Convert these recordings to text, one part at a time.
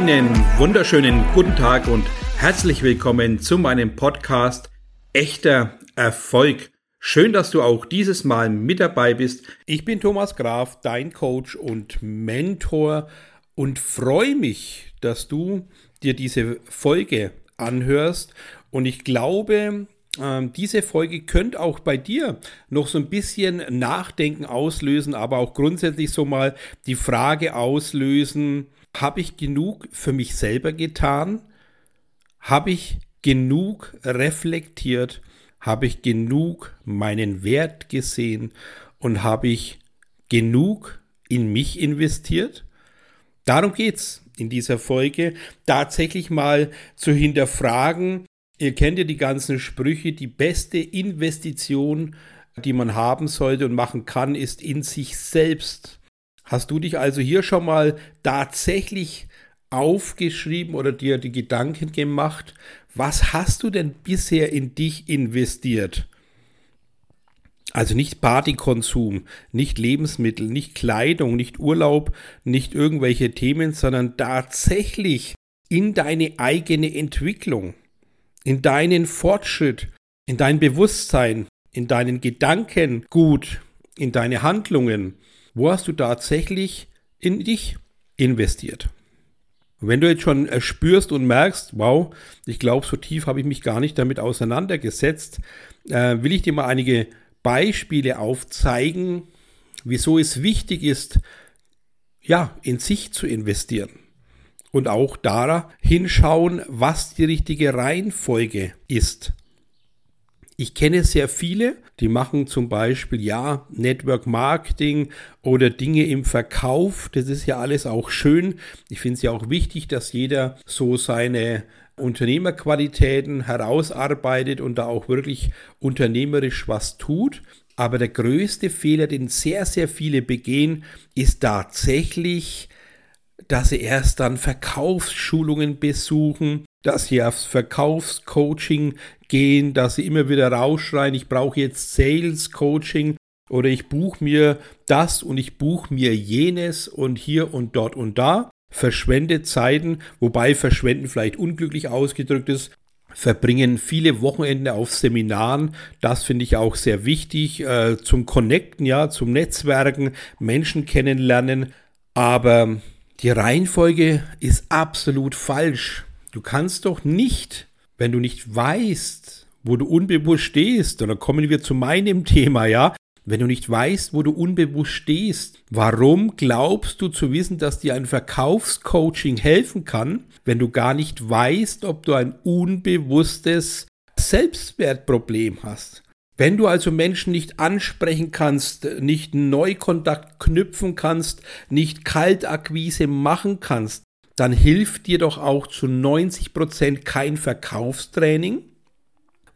Einen wunderschönen guten Tag und herzlich willkommen zu meinem Podcast Echter Erfolg. Schön, dass du auch dieses Mal mit dabei bist. Ich bin Thomas Graf, dein Coach und Mentor und freue mich, dass du dir diese Folge anhörst. Und ich glaube, ähm, diese Folge könnte auch bei dir noch so ein bisschen Nachdenken auslösen, aber auch grundsätzlich so mal die Frage auslösen, habe ich genug für mich selber getan? Habe ich genug reflektiert? Habe ich genug meinen Wert gesehen? Und habe ich genug in mich investiert? Darum geht es in dieser Folge, tatsächlich mal zu hinterfragen. Ihr kennt ja die ganzen Sprüche, die beste Investition, die man haben sollte und machen kann, ist in sich selbst. Hast du dich also hier schon mal tatsächlich aufgeschrieben oder dir die Gedanken gemacht, was hast du denn bisher in dich investiert? Also nicht Partykonsum, nicht Lebensmittel, nicht Kleidung, nicht Urlaub, nicht irgendwelche Themen, sondern tatsächlich in deine eigene Entwicklung, in deinen Fortschritt, in dein Bewusstsein, in deinen Gedanken gut, in deine Handlungen. Wo hast du tatsächlich in dich investiert? Und wenn du jetzt schon äh, spürst und merkst, wow, ich glaube, so tief habe ich mich gar nicht damit auseinandergesetzt, äh, will ich dir mal einige Beispiele aufzeigen, wieso es wichtig ist, ja, in sich zu investieren. Und auch da hinschauen, was die richtige Reihenfolge ist. Ich kenne sehr viele, die machen zum Beispiel ja Network Marketing oder Dinge im Verkauf. Das ist ja alles auch schön. Ich finde es ja auch wichtig, dass jeder so seine Unternehmerqualitäten herausarbeitet und da auch wirklich unternehmerisch was tut. Aber der größte Fehler, den sehr, sehr viele begehen, ist tatsächlich, dass sie erst dann Verkaufsschulungen besuchen, dass sie aufs Verkaufscoaching gehen, dass sie immer wieder rausschreien, ich brauche jetzt Sales Coaching oder ich buche mir das und ich buche mir jenes und hier und dort und da. Verschwendet Zeiten, wobei verschwenden vielleicht unglücklich ausgedrückt ist, verbringen viele Wochenende auf Seminaren. Das finde ich auch sehr wichtig äh, zum Connecten, ja, zum Netzwerken, Menschen kennenlernen. Aber die Reihenfolge ist absolut falsch. Du kannst doch nicht, wenn du nicht weißt, wo du unbewusst stehst, dann kommen wir zu meinem Thema, ja, wenn du nicht weißt, wo du unbewusst stehst, warum glaubst du zu wissen, dass dir ein Verkaufscoaching helfen kann, wenn du gar nicht weißt, ob du ein unbewusstes Selbstwertproblem hast? Wenn du also Menschen nicht ansprechen kannst, nicht Neukontakt knüpfen kannst, nicht Kaltakquise machen kannst, dann hilft dir doch auch zu 90 Prozent kein Verkaufstraining,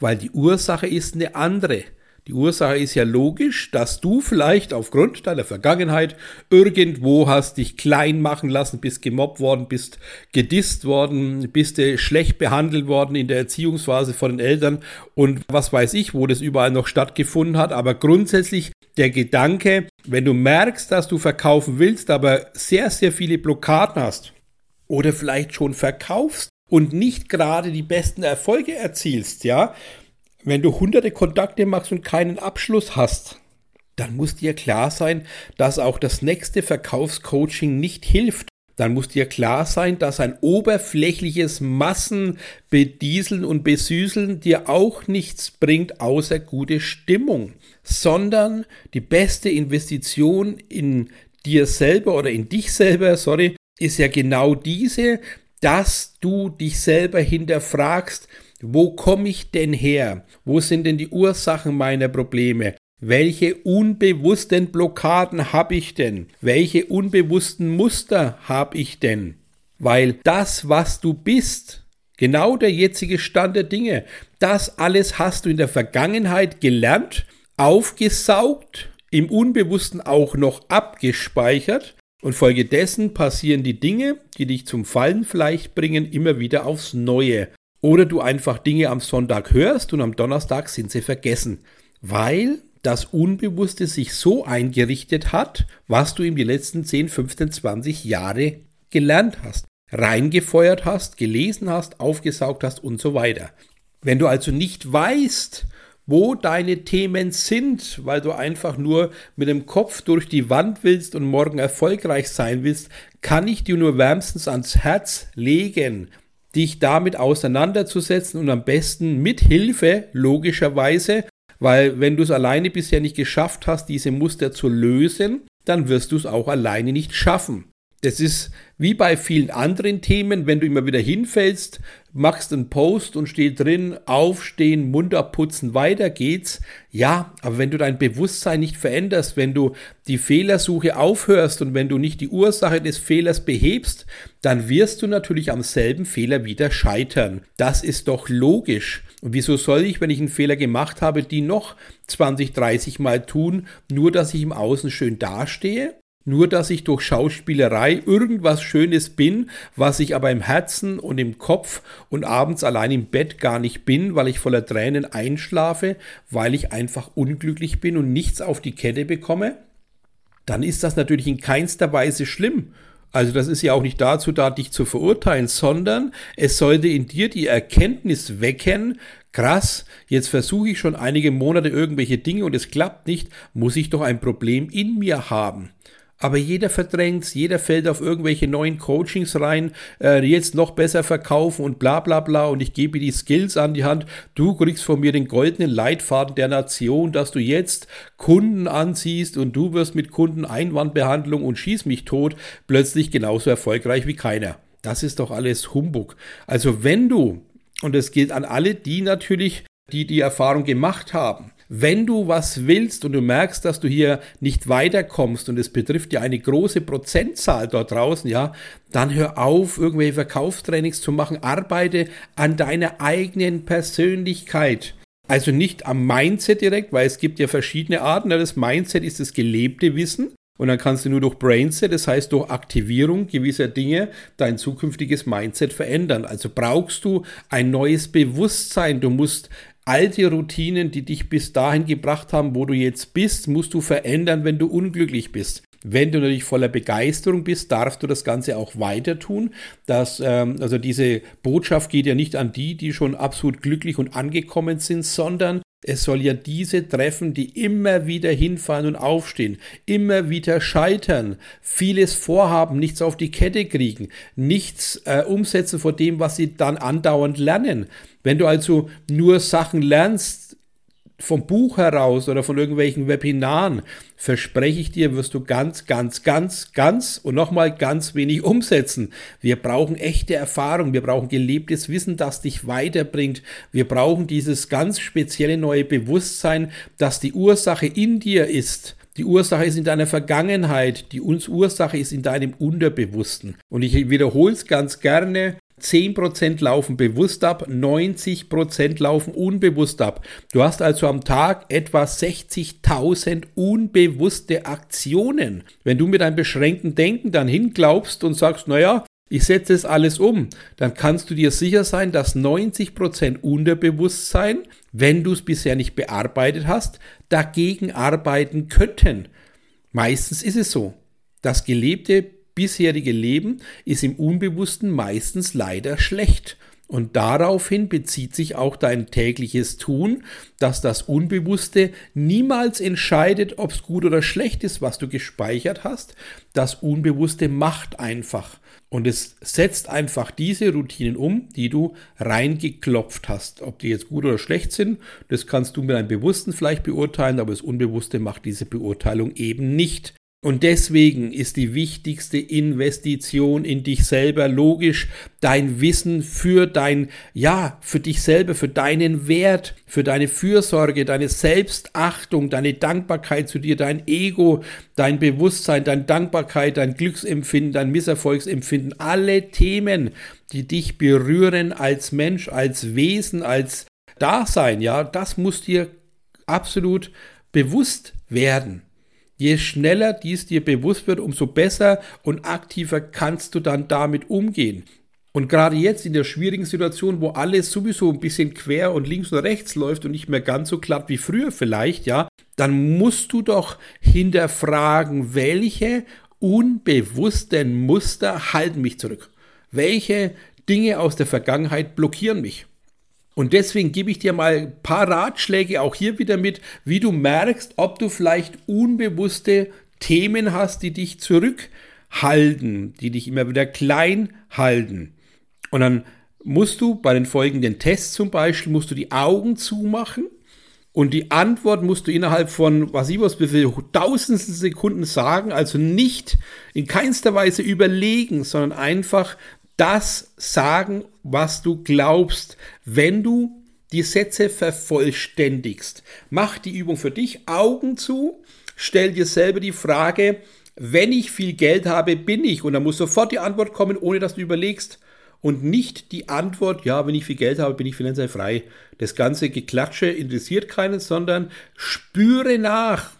weil die Ursache ist eine andere. Die Ursache ist ja logisch, dass du vielleicht aufgrund deiner Vergangenheit irgendwo hast dich klein machen lassen, bist gemobbt worden, bist gedisst worden, bist du schlecht behandelt worden in der Erziehungsphase von den Eltern und was weiß ich, wo das überall noch stattgefunden hat. Aber grundsätzlich der Gedanke, wenn du merkst, dass du verkaufen willst, aber sehr, sehr viele Blockaden hast oder vielleicht schon verkaufst und nicht gerade die besten Erfolge erzielst, ja, wenn du hunderte Kontakte machst und keinen Abschluss hast, dann muss dir klar sein, dass auch das nächste Verkaufscoaching nicht hilft. Dann muss dir klar sein, dass ein oberflächliches Massenbedieseln und Besüßeln dir auch nichts bringt, außer gute Stimmung, sondern die beste Investition in dir selber oder in dich selber, sorry, ist ja genau diese, dass du dich selber hinterfragst, wo komme ich denn her? Wo sind denn die Ursachen meiner Probleme? Welche unbewussten Blockaden habe ich denn? Welche unbewussten Muster habe ich denn? Weil das, was du bist, genau der jetzige Stand der Dinge, das alles hast du in der Vergangenheit gelernt, aufgesaugt, im Unbewussten auch noch abgespeichert und folgedessen passieren die Dinge, die dich zum Fallen vielleicht bringen, immer wieder aufs Neue. Oder du einfach Dinge am Sonntag hörst und am Donnerstag sind sie vergessen, weil das Unbewusste sich so eingerichtet hat, was du in die letzten 10, 15, 20 Jahre gelernt hast. reingefeuert hast, gelesen hast, aufgesaugt hast und so weiter. Wenn du also nicht weißt, wo deine Themen sind, weil du einfach nur mit dem Kopf durch die Wand willst und morgen erfolgreich sein willst, kann ich dir nur wärmstens ans Herz legen, dich damit auseinanderzusetzen und am besten mit Hilfe, logischerweise, weil wenn du es alleine bisher nicht geschafft hast, diese Muster zu lösen, dann wirst du es auch alleine nicht schaffen. Das ist wie bei vielen anderen Themen, wenn du immer wieder hinfällst, machst einen Post und steht drin, aufstehen, Mund abputzen, weiter geht's. Ja, aber wenn du dein Bewusstsein nicht veränderst, wenn du die Fehlersuche aufhörst und wenn du nicht die Ursache des Fehlers behebst, dann wirst du natürlich am selben Fehler wieder scheitern. Das ist doch logisch. Und wieso soll ich, wenn ich einen Fehler gemacht habe, die noch 20, 30 Mal tun, nur dass ich im Außen schön dastehe? Nur dass ich durch Schauspielerei irgendwas Schönes bin, was ich aber im Herzen und im Kopf und abends allein im Bett gar nicht bin, weil ich voller Tränen einschlafe, weil ich einfach unglücklich bin und nichts auf die Kette bekomme, dann ist das natürlich in keinster Weise schlimm. Also das ist ja auch nicht dazu da, dich zu verurteilen, sondern es sollte in dir die Erkenntnis wecken, krass, jetzt versuche ich schon einige Monate irgendwelche Dinge und es klappt nicht, muss ich doch ein Problem in mir haben aber jeder verdrängt jeder fällt auf irgendwelche neuen Coachings rein, äh, jetzt noch besser verkaufen und bla bla bla und ich gebe die Skills an die Hand. Du kriegst von mir den goldenen Leitfaden der Nation, dass du jetzt Kunden anziehst und du wirst mit Kunden Einwandbehandlung und schieß mich tot plötzlich genauso erfolgreich wie keiner. Das ist doch alles Humbug. Also wenn du, und es gilt an alle, die natürlich, die die Erfahrung gemacht haben, wenn du was willst und du merkst, dass du hier nicht weiterkommst und es betrifft ja eine große Prozentzahl dort draußen, ja, dann hör auf, irgendwelche Verkaufstrainings zu machen, arbeite an deiner eigenen Persönlichkeit. Also nicht am Mindset direkt, weil es gibt ja verschiedene Arten. Das Mindset ist das gelebte Wissen. Und dann kannst du nur durch Brainset, das heißt durch Aktivierung gewisser Dinge, dein zukünftiges Mindset verändern. Also brauchst du ein neues Bewusstsein. Du musst alte Routinen, die dich bis dahin gebracht haben, wo du jetzt bist, musst du verändern, wenn du unglücklich bist. Wenn du natürlich voller Begeisterung bist, darfst du das Ganze auch weiter tun. Das, ähm, also diese Botschaft geht ja nicht an die, die schon absolut glücklich und angekommen sind, sondern es soll ja diese treffen, die immer wieder hinfallen und aufstehen, immer wieder scheitern, vieles vorhaben, nichts auf die Kette kriegen, nichts äh, umsetzen vor dem, was sie dann andauernd lernen. Wenn du also nur Sachen lernst vom Buch heraus oder von irgendwelchen Webinaren, verspreche ich dir, wirst du ganz, ganz, ganz, ganz und nochmal ganz wenig umsetzen. Wir brauchen echte Erfahrung, wir brauchen gelebtes Wissen, das dich weiterbringt. Wir brauchen dieses ganz spezielle neue Bewusstsein, dass die Ursache in dir ist. Die Ursache ist in deiner Vergangenheit, die Ursache ist in deinem Unterbewussten. Und ich wiederhole es ganz gerne, 10% laufen bewusst ab, 90% laufen unbewusst ab. Du hast also am Tag etwa 60.000 unbewusste Aktionen. Wenn du mit einem beschränkten Denken dann hinglaubst und sagst, naja, ich setze es alles um, dann kannst du dir sicher sein, dass 90% Unterbewusstsein, wenn du es bisher nicht bearbeitet hast, dagegen arbeiten könnten. Meistens ist es so. Das gelebte bisherige Leben ist im Unbewussten meistens leider schlecht. Und daraufhin bezieht sich auch dein tägliches Tun, dass das Unbewusste niemals entscheidet, ob es gut oder schlecht ist, was du gespeichert hast. Das Unbewusste macht einfach. Und es setzt einfach diese Routinen um, die du reingeklopft hast. Ob die jetzt gut oder schlecht sind, das kannst du mit deinem Bewussten vielleicht beurteilen, aber das Unbewusste macht diese Beurteilung eben nicht. Und deswegen ist die wichtigste Investition in dich selber logisch dein Wissen für dein, ja, für dich selber, für deinen Wert, für deine Fürsorge, deine Selbstachtung, deine Dankbarkeit zu dir, dein Ego, dein Bewusstsein, deine Dankbarkeit, dein Glücksempfinden, dein Misserfolgsempfinden, alle Themen, die dich berühren als Mensch, als Wesen, als Dasein, ja, das muss dir absolut bewusst werden. Je schneller dies dir bewusst wird, umso besser und aktiver kannst du dann damit umgehen. Und gerade jetzt in der schwierigen Situation, wo alles sowieso ein bisschen quer und links und rechts läuft und nicht mehr ganz so glatt wie früher vielleicht, ja, dann musst du doch hinterfragen, welche unbewussten Muster halten mich zurück. Welche Dinge aus der Vergangenheit blockieren mich? Und deswegen gebe ich dir mal ein paar Ratschläge auch hier wieder mit, wie du merkst, ob du vielleicht unbewusste Themen hast, die dich zurückhalten, die dich immer wieder klein halten. Und dann musst du bei den folgenden Tests zum Beispiel, musst du die Augen zumachen und die Antwort musst du innerhalb von, was ich was, wie viel tausendsten Sekunden sagen, also nicht in keinster Weise überlegen, sondern einfach das sagen, was du glaubst, wenn du die Sätze vervollständigst. Mach die Übung für dich, Augen zu, stell dir selber die Frage, wenn ich viel Geld habe, bin ich. Und dann muss sofort die Antwort kommen, ohne dass du überlegst. Und nicht die Antwort, ja, wenn ich viel Geld habe, bin ich finanziell frei. Das ganze Geklatsche interessiert keinen, sondern spüre nach.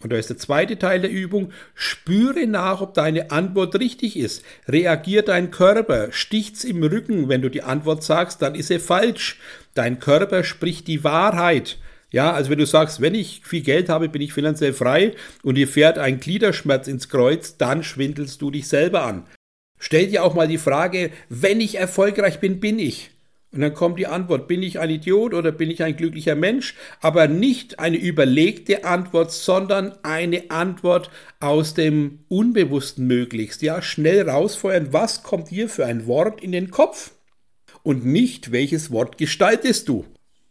Und da ist der zweite Teil der Übung. Spüre nach, ob deine Antwort richtig ist. Reagiert dein Körper? Sticht's im Rücken, wenn du die Antwort sagst, dann ist er falsch. Dein Körper spricht die Wahrheit. Ja, also wenn du sagst, wenn ich viel Geld habe, bin ich finanziell frei und dir fährt ein Gliederschmerz ins Kreuz, dann schwindelst du dich selber an. Stell dir auch mal die Frage, wenn ich erfolgreich bin, bin ich. Und dann kommt die Antwort, bin ich ein Idiot oder bin ich ein glücklicher Mensch? Aber nicht eine überlegte Antwort, sondern eine Antwort aus dem Unbewussten möglichst. Ja, schnell rausfeuern, was kommt dir für ein Wort in den Kopf? Und nicht, welches Wort gestaltest du?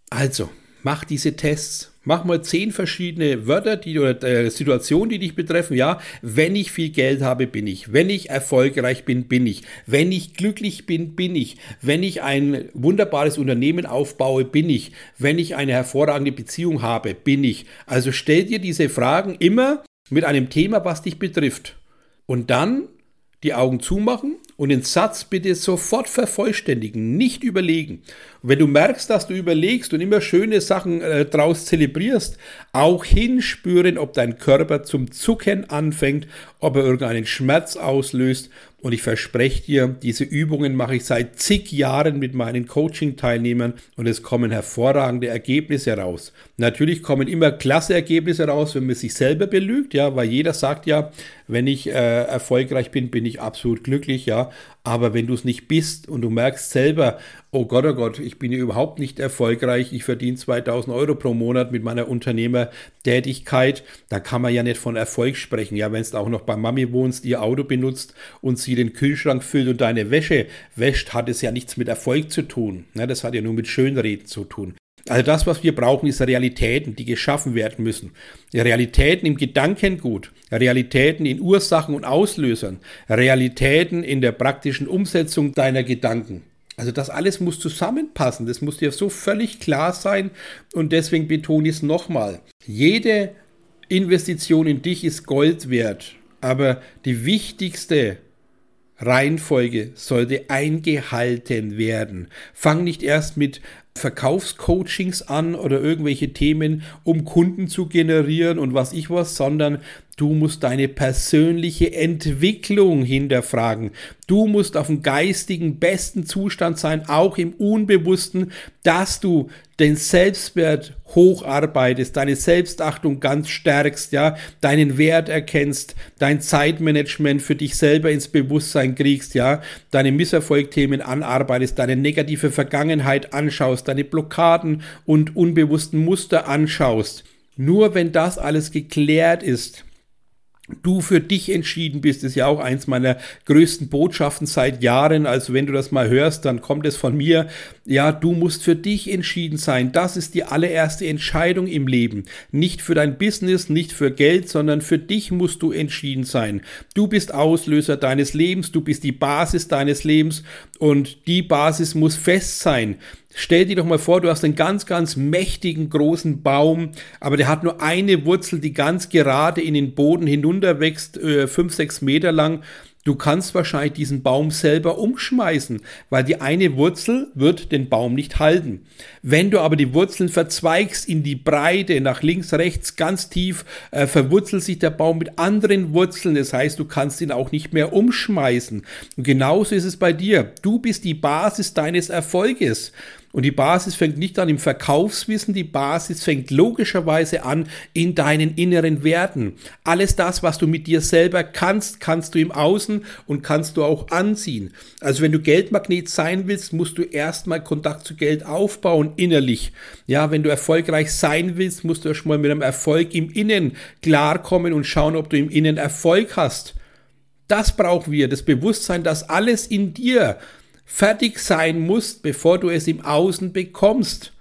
Also, mach diese Tests. Mach mal zehn verschiedene Wörter die, oder äh, Situationen, die dich betreffen. Ja, wenn ich viel Geld habe, bin ich. Wenn ich erfolgreich bin, bin ich. Wenn ich glücklich bin, bin ich. Wenn ich ein wunderbares Unternehmen aufbaue, bin ich. Wenn ich eine hervorragende Beziehung habe, bin ich. Also stell dir diese Fragen immer mit einem Thema, was dich betrifft. Und dann die Augen zumachen und den Satz bitte sofort vervollständigen, nicht überlegen. Und wenn du merkst, dass du überlegst und immer schöne Sachen äh, draus zelebrierst, auch hinspüren, ob dein Körper zum Zucken anfängt, ob er irgendeinen Schmerz auslöst und ich verspreche dir, diese Übungen mache ich seit zig Jahren mit meinen Coaching-Teilnehmern und es kommen hervorragende Ergebnisse raus. Natürlich kommen immer klasse Ergebnisse raus, wenn man sich selber belügt, ja, weil jeder sagt ja, wenn ich äh, erfolgreich bin, bin ich absolut glücklich, ja. Aber wenn du es nicht bist und du merkst selber, oh Gott, oh Gott, ich bin ja überhaupt nicht erfolgreich, ich verdiene 2000 Euro pro Monat mit meiner Unternehmertätigkeit, da kann man ja nicht von Erfolg sprechen. Ja, wenn du auch noch bei Mami wohnst, ihr Auto benutzt und sie den Kühlschrank füllt und deine Wäsche wäscht, hat es ja nichts mit Erfolg zu tun. Ja, das hat ja nur mit Schönreden zu tun. Also das, was wir brauchen, ist Realitäten, die geschaffen werden müssen. Realitäten im Gedankengut, Realitäten in Ursachen und Auslösern, Realitäten in der praktischen Umsetzung deiner Gedanken. Also das alles muss zusammenpassen, das muss dir so völlig klar sein und deswegen betone ich es nochmal. Jede Investition in dich ist Gold wert, aber die wichtigste Reihenfolge sollte eingehalten werden. Fang nicht erst mit Verkaufscoachings an oder irgendwelche Themen, um Kunden zu generieren und was ich was, sondern du musst deine persönliche Entwicklung hinterfragen. Du musst auf dem geistigen besten Zustand sein, auch im Unbewussten, dass du den Selbstwert hocharbeitest, deine Selbstachtung ganz stärkst, ja, deinen Wert erkennst, dein Zeitmanagement für dich selber ins Bewusstsein kriegst, ja, deine Misserfolgthemen anarbeitest, deine negative Vergangenheit anschaust, deine Blockaden und unbewussten Muster anschaust. Nur wenn das alles geklärt ist, du für dich entschieden bist, ist ja auch eins meiner größten Botschaften seit Jahren. Also wenn du das mal hörst, dann kommt es von mir. Ja, du musst für dich entschieden sein. Das ist die allererste Entscheidung im Leben. Nicht für dein Business, nicht für Geld, sondern für dich musst du entschieden sein. Du bist Auslöser deines Lebens, du bist die Basis deines Lebens und die Basis muss fest sein. Stell dir doch mal vor, du hast einen ganz, ganz mächtigen großen Baum, aber der hat nur eine Wurzel, die ganz gerade in den Boden hinunterwächst, äh, fünf, sechs Meter lang. Du kannst wahrscheinlich diesen Baum selber umschmeißen, weil die eine Wurzel wird den Baum nicht halten. Wenn du aber die Wurzeln verzweigst in die Breite, nach links, rechts, ganz tief, äh, verwurzelt sich der Baum mit anderen Wurzeln. Das heißt, du kannst ihn auch nicht mehr umschmeißen. Und genauso ist es bei dir. Du bist die Basis deines Erfolges. Und die Basis fängt nicht an im Verkaufswissen, die Basis fängt logischerweise an in deinen inneren Werten. Alles das, was du mit dir selber kannst, kannst du im Außen und kannst du auch anziehen. Also wenn du Geldmagnet sein willst, musst du erstmal Kontakt zu Geld aufbauen innerlich. Ja, wenn du erfolgreich sein willst, musst du erstmal mit einem Erfolg im Innen klarkommen und schauen, ob du im Innen Erfolg hast. Das brauchen wir, das Bewusstsein, dass alles in dir fertig sein musst, bevor du es im Außen bekommst.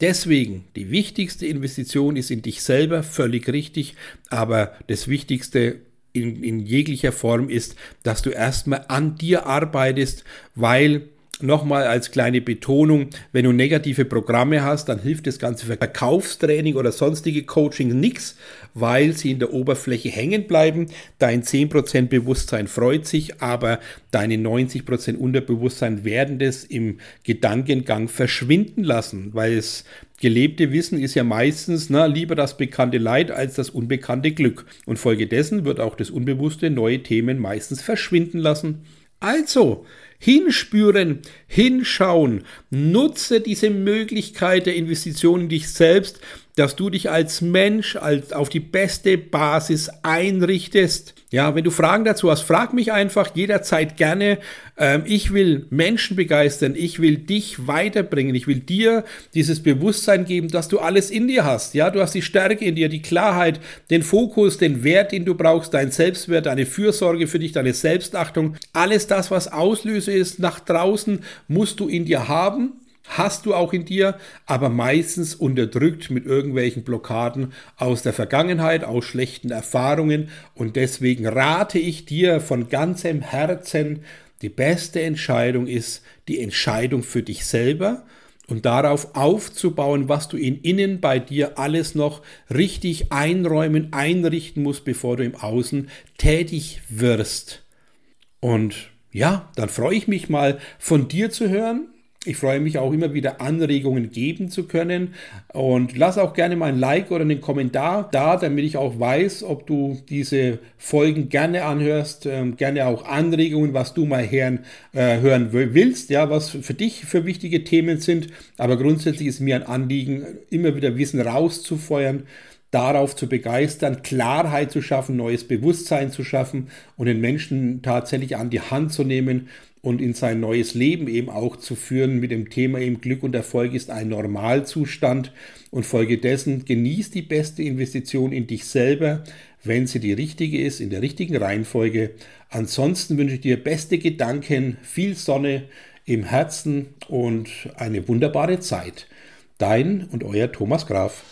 Deswegen, die wichtigste Investition ist in dich selber, völlig richtig, aber das Wichtigste in, in jeglicher Form ist, dass du erstmal an dir arbeitest, weil nochmal als kleine Betonung, wenn du negative Programme hast, dann hilft das ganze Verkaufstraining oder sonstige Coaching nichts, weil sie in der Oberfläche hängen bleiben. Dein 10% Bewusstsein freut sich, aber deine 90% Unterbewusstsein werden das im Gedankengang verschwinden lassen, weil es gelebte Wissen ist ja meistens na, lieber das bekannte Leid als das unbekannte Glück. Und folgedessen wird auch das Unbewusste neue Themen meistens verschwinden lassen. Also, hinspüren, hinschauen, nutze diese Möglichkeit der Investition in dich selbst, dass du dich als Mensch als auf die beste Basis einrichtest. Ja, wenn du Fragen dazu hast, frag mich einfach jederzeit gerne. Ähm, ich will Menschen begeistern, ich will dich weiterbringen, ich will dir dieses Bewusstsein geben, dass du alles in dir hast. Ja, du hast die Stärke in dir, die Klarheit, den Fokus, den Wert, den du brauchst, dein Selbstwert, deine Fürsorge für dich, deine Selbstachtung. Alles das, was Auslöse ist nach draußen, musst du in dir haben hast du auch in dir, aber meistens unterdrückt mit irgendwelchen Blockaden aus der Vergangenheit, aus schlechten Erfahrungen. Und deswegen rate ich dir von ganzem Herzen, die beste Entscheidung ist die Entscheidung für dich selber und darauf aufzubauen, was du in innen bei dir alles noch richtig einräumen, einrichten musst, bevor du im Außen tätig wirst. Und ja, dann freue ich mich mal von dir zu hören. Ich freue mich auch immer wieder Anregungen geben zu können und lass auch gerne mal ein Like oder einen Kommentar da, damit ich auch weiß, ob du diese Folgen gerne anhörst, ähm, gerne auch Anregungen, was du mal hören, äh, hören willst, ja, was für dich für wichtige Themen sind. Aber grundsätzlich ist mir ein Anliegen, immer wieder Wissen rauszufeuern, darauf zu begeistern, Klarheit zu schaffen, neues Bewusstsein zu schaffen und den Menschen tatsächlich an die Hand zu nehmen und in sein neues Leben eben auch zu führen mit dem Thema eben Glück und Erfolg ist ein Normalzustand und folgedessen genießt die beste Investition in dich selber, wenn sie die richtige ist, in der richtigen Reihenfolge. Ansonsten wünsche ich dir beste Gedanken, viel Sonne im Herzen und eine wunderbare Zeit. Dein und euer Thomas Graf.